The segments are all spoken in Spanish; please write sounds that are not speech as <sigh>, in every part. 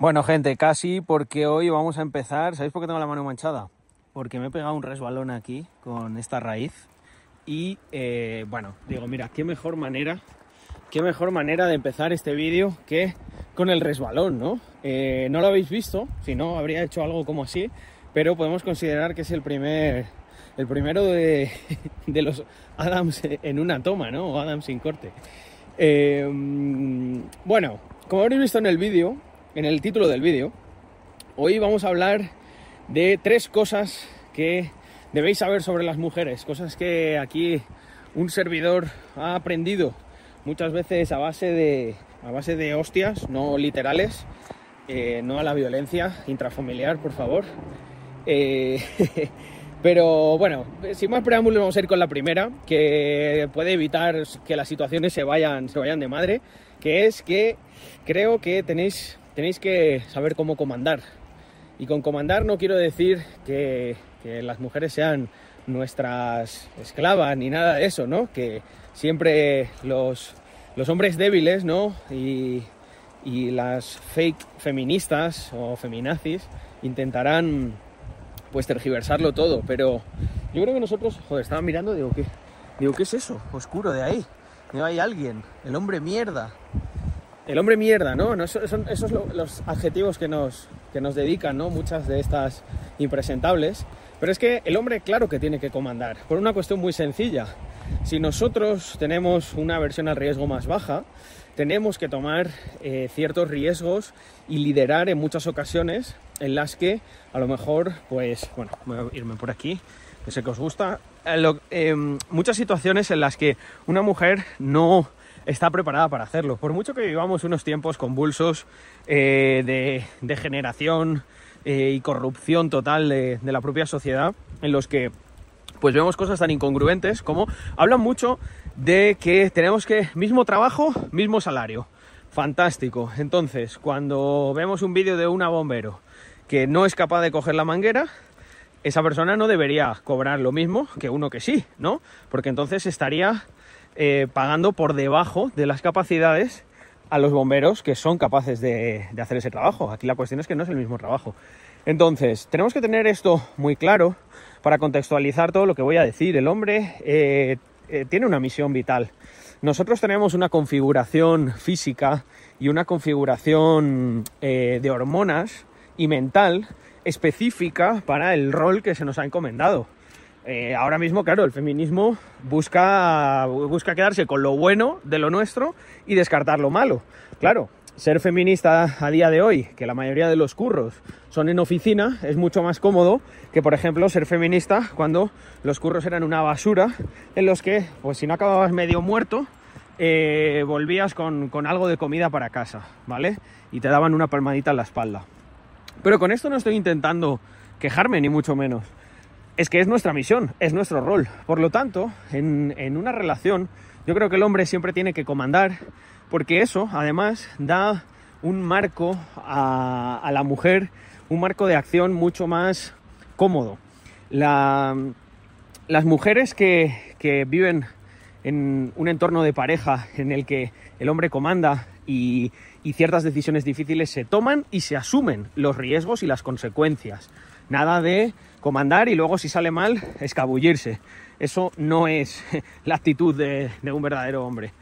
Bueno, gente, casi porque hoy vamos a empezar. ¿Sabéis por qué tengo la mano manchada? Porque me he pegado un resbalón aquí con esta raíz. Y eh, bueno, digo, mira, qué mejor manera, qué mejor manera de empezar este vídeo que con el resbalón, ¿no? Eh, no lo habéis visto, si no, habría hecho algo como así, pero podemos considerar que es el primer, el primero de, <laughs> los Adams en una toma, ¿no? O Adams sin corte. Eh, bueno, como habréis visto en el vídeo, en el título del vídeo, hoy vamos a hablar de tres cosas que debéis saber sobre las mujeres, cosas que aquí un servidor ha aprendido muchas veces a base de, a base de hostias, no literales, eh, no a la violencia intrafamiliar, por favor. Eh, <laughs> pero bueno, sin más preámbulos vamos a ir con la primera, que puede evitar que las situaciones se vayan, se vayan de madre, que es que creo que tenéis tenéis que saber cómo comandar. Y con comandar no quiero decir que, las mujeres sean nuestras esclavas ni nada de eso, ¿no? Que siempre los, los hombres débiles, ¿no? Y, y, las fake feministas o feminazis intentarán pues tergiversarlo todo, pero yo creo que nosotros, joder, estaba mirando, digo, ¿qué? Digo, ¿qué es eso? Oscuro de ahí. No hay alguien, el hombre mierda. El hombre mierda, ¿no? no son, son esos los adjetivos que nos, que nos dedican, ¿no? Muchas de estas impresentables. Pero es que el hombre, claro que tiene que comandar, por una cuestión muy sencilla. Si nosotros tenemos una versión al riesgo más baja, tenemos que tomar eh, ciertos riesgos y liderar en muchas ocasiones en las que a lo mejor, pues, bueno, voy a irme por aquí, que sé que os gusta, eh, lo, eh, muchas situaciones en las que una mujer no está preparada para hacerlo. Por mucho que vivamos unos tiempos convulsos eh, de, de, generación eh, y corrupción total de, de, la propia sociedad, en los que pues vemos cosas tan incongruentes como hablan mucho de que tenemos que mismo trabajo, mismo salario. Fantástico. Entonces, cuando vemos un vídeo de una bombero que no es capaz de coger la manguera, esa persona no debería cobrar lo mismo que uno que sí, ¿no? Porque entonces estaría eh, pagando por debajo de las capacidades a los bomberos que son capaces de, hacer ese trabajo. Aquí la cuestión es que no es el mismo trabajo. Entonces, tenemos que tener esto muy claro para contextualizar todo lo que voy a decir. El hombre eh, eh, tiene una misión vital. Nosotros tenemos una configuración física y una configuración eh, de hormonas y mental específica para el rol que se nos ha encomendado. Eh, ahora mismo, claro, el feminismo busca, quedarse con lo bueno de lo nuestro y descartar lo malo. Claro, ser feminista a día de hoy, que la mayoría de los curros son en oficina, es mucho más cómodo que, por ejemplo, ser feminista cuando los curros eran una basura, en los que, pues si no acababas medio muerto, eh, volvías con, con algo de comida para casa, ¿vale? Y te daban una palmadita en la espalda. Pero con esto no estoy intentando quejarme, ni mucho menos es que es nuestra misión, es nuestro rol. Por lo tanto, en, en, una relación, yo creo que el hombre siempre tiene que comandar, porque eso, además, da un marco a, a la mujer, un marco de acción mucho más cómodo. La, las mujeres que, que, viven en un entorno de pareja en el que el hombre comanda y, y ciertas decisiones difíciles se toman y se asumen los riesgos y las consecuencias. Nada de comandar y luego si sale mal, escabullirse. Eso no es <laughs> la actitud de, un verdadero hombre.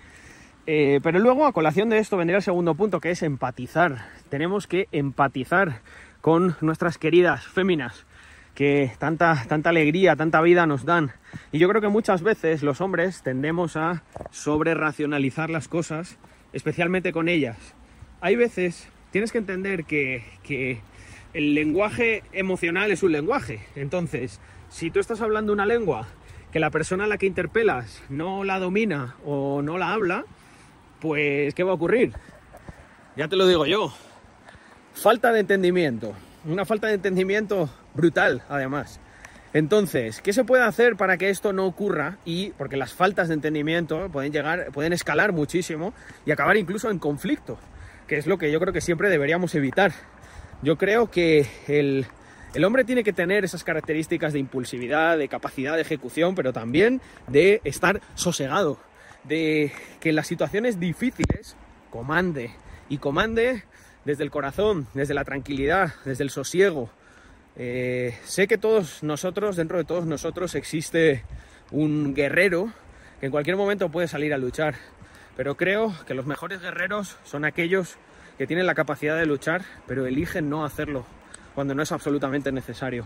Eh, pero luego, a colación de esto, vendría el segundo punto, que es empatizar. Tenemos que empatizar con nuestras queridas féminas, que tanta, tanta alegría, tanta vida nos dan. Y yo creo que muchas veces los hombres tendemos a sobre racionalizar las cosas, especialmente con ellas. Hay veces, tienes que entender que, que el lenguaje emocional es un lenguaje. Entonces, si tú estás hablando una lengua que la persona a la que interpelas no la domina o no la habla, pues ¿qué va a ocurrir? Ya te lo digo yo. Falta de entendimiento. Una falta de entendimiento brutal, además. Entonces, ¿qué se puede hacer para que esto no ocurra? Y porque las faltas de entendimiento pueden llegar, pueden escalar muchísimo y acabar incluso en conflicto, que es lo que yo creo que siempre deberíamos evitar. Yo creo que el, el, hombre tiene que tener esas características de impulsividad, de capacidad de ejecución, pero también de estar sosegado, de que en las situaciones difíciles comande y comande desde el corazón, desde la tranquilidad, desde el sosiego. Eh, sé que todos nosotros, dentro de todos nosotros, existe un guerrero que en cualquier momento puede salir a luchar. Pero creo que los mejores guerreros son aquellos que tienen la capacidad de luchar, pero eligen no hacerlo cuando no es absolutamente necesario.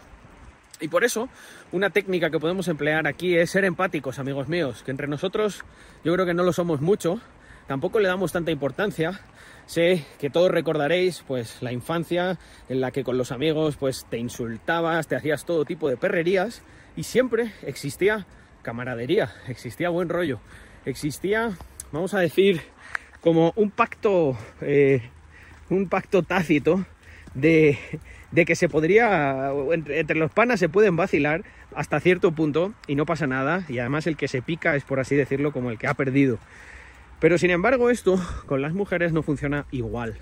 Y por eso, una técnica que podemos emplear aquí es ser empáticos, amigos míos, que entre nosotros yo creo que no lo somos mucho, tampoco le damos tanta importancia. Sé que todos recordaréis pues la infancia en la que con los amigos pues te insultabas, te hacías todo tipo de perrerías y siempre existía camaradería, existía buen rollo, existía, vamos a decir, como un pacto, eh, un pacto tácito de, de que se podría, entre los panas se pueden vacilar hasta cierto punto y no pasa nada, y además el que se pica es por así decirlo como el que ha perdido. Pero sin embargo esto con las mujeres no funciona igual.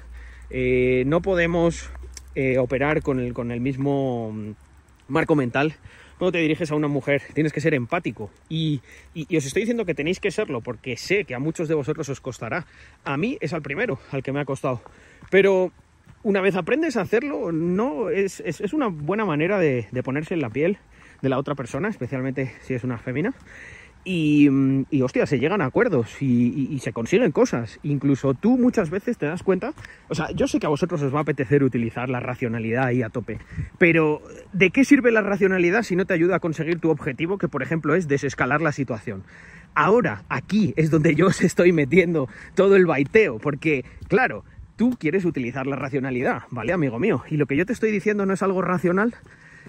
Eh, no podemos eh, operar con el, con el mismo marco mental cuando te diriges a una mujer, tienes que ser empático. Y, os estoy diciendo que tenéis que serlo porque sé que a muchos de vosotros os costará. A mí es al primero, al que me ha costado. Pero una vez aprendes a hacerlo, no es, es, una buena manera de, de, ponerse en la piel de la otra persona, especialmente si es una fémina. Y, y hostia, se llegan a acuerdos y, y, se consiguen cosas. Incluso tú muchas veces te das cuenta. O sea, yo sé que a vosotros os va a apetecer utilizar la racionalidad ahí a tope. Pero, ¿de qué sirve la racionalidad si no te ayuda a conseguir tu objetivo, que por ejemplo es desescalar la situación? Ahora, aquí es donde yo os estoy metiendo todo el baiteo, porque, claro, tú quieres utilizar la racionalidad, ¿vale, amigo mío? Y lo que yo te estoy diciendo no es algo racional.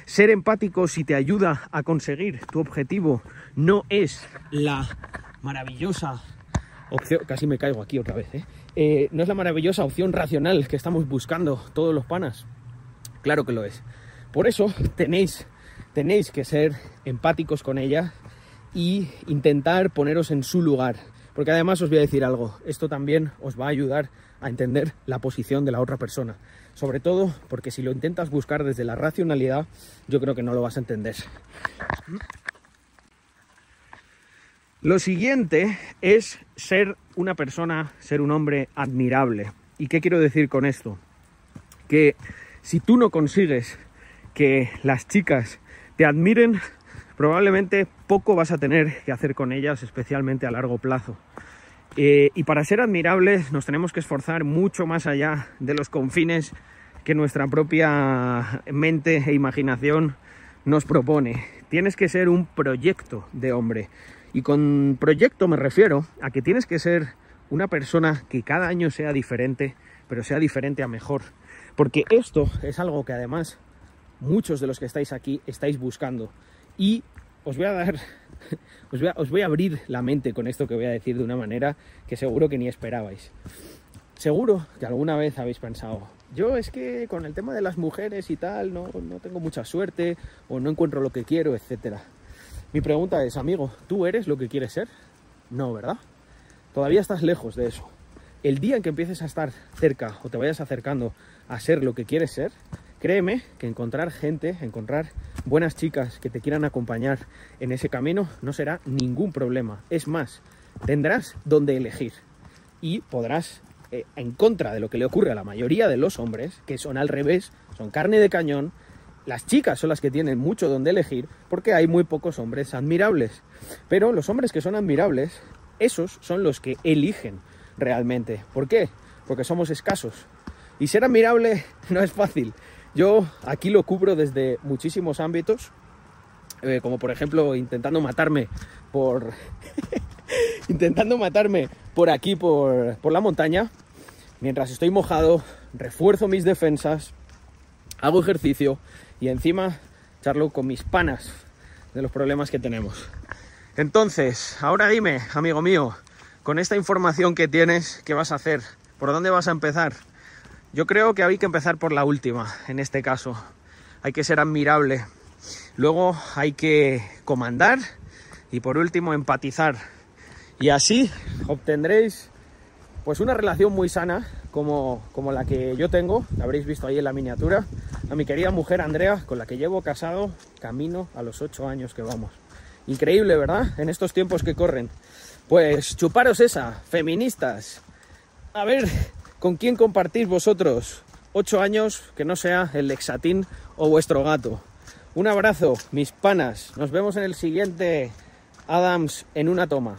Ser empático si te ayuda a conseguir tu objetivo no es la maravillosa opción, casi me caigo aquí otra vez, ¿eh? Eh, no es la maravillosa opción racional que estamos buscando todos los panas. Claro que lo es. Por eso tenéis, tenéis que ser empáticos con ella y intentar poneros en su lugar. Porque además os voy a decir algo, esto también os va a ayudar a entender la posición de la otra persona. Sobre todo porque si lo intentas buscar desde la racionalidad, yo creo que no lo vas a entender. Lo siguiente es ser una persona, ser un hombre admirable. ¿Y qué quiero decir con esto? Que si tú no consigues que las chicas te admiren, probablemente poco vas a tener que hacer con ellas, especialmente a largo plazo. Eh, y para ser admirables nos tenemos que esforzar mucho más allá de los confines que nuestra propia mente e imaginación nos propone. Tienes que ser un proyecto de hombre. Y con proyecto me refiero a que tienes que ser una persona que cada año sea diferente, pero sea diferente a mejor. Porque esto es algo que además muchos de los que estáis aquí estáis buscando. Y os voy a dar, <laughs> os voy a, abrir la mente con esto que voy a decir de una manera que seguro que ni esperabais. Seguro que alguna vez habéis pensado, yo es que con el tema de las mujeres y tal no, no tengo mucha suerte o no encuentro lo que quiero, etc. Mi pregunta es, amigo, ¿tú eres lo que quieres ser? No, ¿verdad? Todavía estás lejos de eso. El día en que empieces a estar cerca o te vayas acercando a ser lo que quieres ser, Créeme que encontrar gente, encontrar buenas chicas que te quieran acompañar en ese camino no será ningún problema. Es más, tendrás donde elegir y podrás, eh, en contra de lo que le ocurre a la mayoría de los hombres, que son al revés, son carne de cañón, las chicas son las que tienen mucho donde elegir porque hay muy pocos hombres admirables. Pero los hombres que son admirables, esos son los que eligen realmente. ¿Por qué? Porque somos escasos. Y ser admirable <laughs> no es fácil. Yo aquí lo cubro desde muchísimos ámbitos, eh, como por ejemplo intentando matarme por... <laughs> intentando matarme por aquí, por, por la montaña. Mientras estoy mojado, refuerzo mis defensas, hago ejercicio y encima charlo con mis panas de los problemas que tenemos. Entonces, ahora dime, amigo mío, con esta información que tienes, ¿qué vas a hacer? ¿Por dónde vas a empezar? Yo creo que hay que empezar por la última, en este caso. Hay que ser admirable. Luego hay que comandar y por último empatizar. Y así obtendréis pues una relación muy sana como, como la que yo tengo, la habréis visto ahí en la miniatura, a mi querida mujer Andrea, con la que llevo casado camino a los ocho años que vamos. Increíble, ¿verdad? En estos tiempos que corren. Pues chuparos esa, feministas. A ver, ¿Con quién compartís vosotros 8 años que no sea el Lexatín o vuestro gato? Un abrazo, mis panas. Nos vemos en el siguiente Adams en una toma.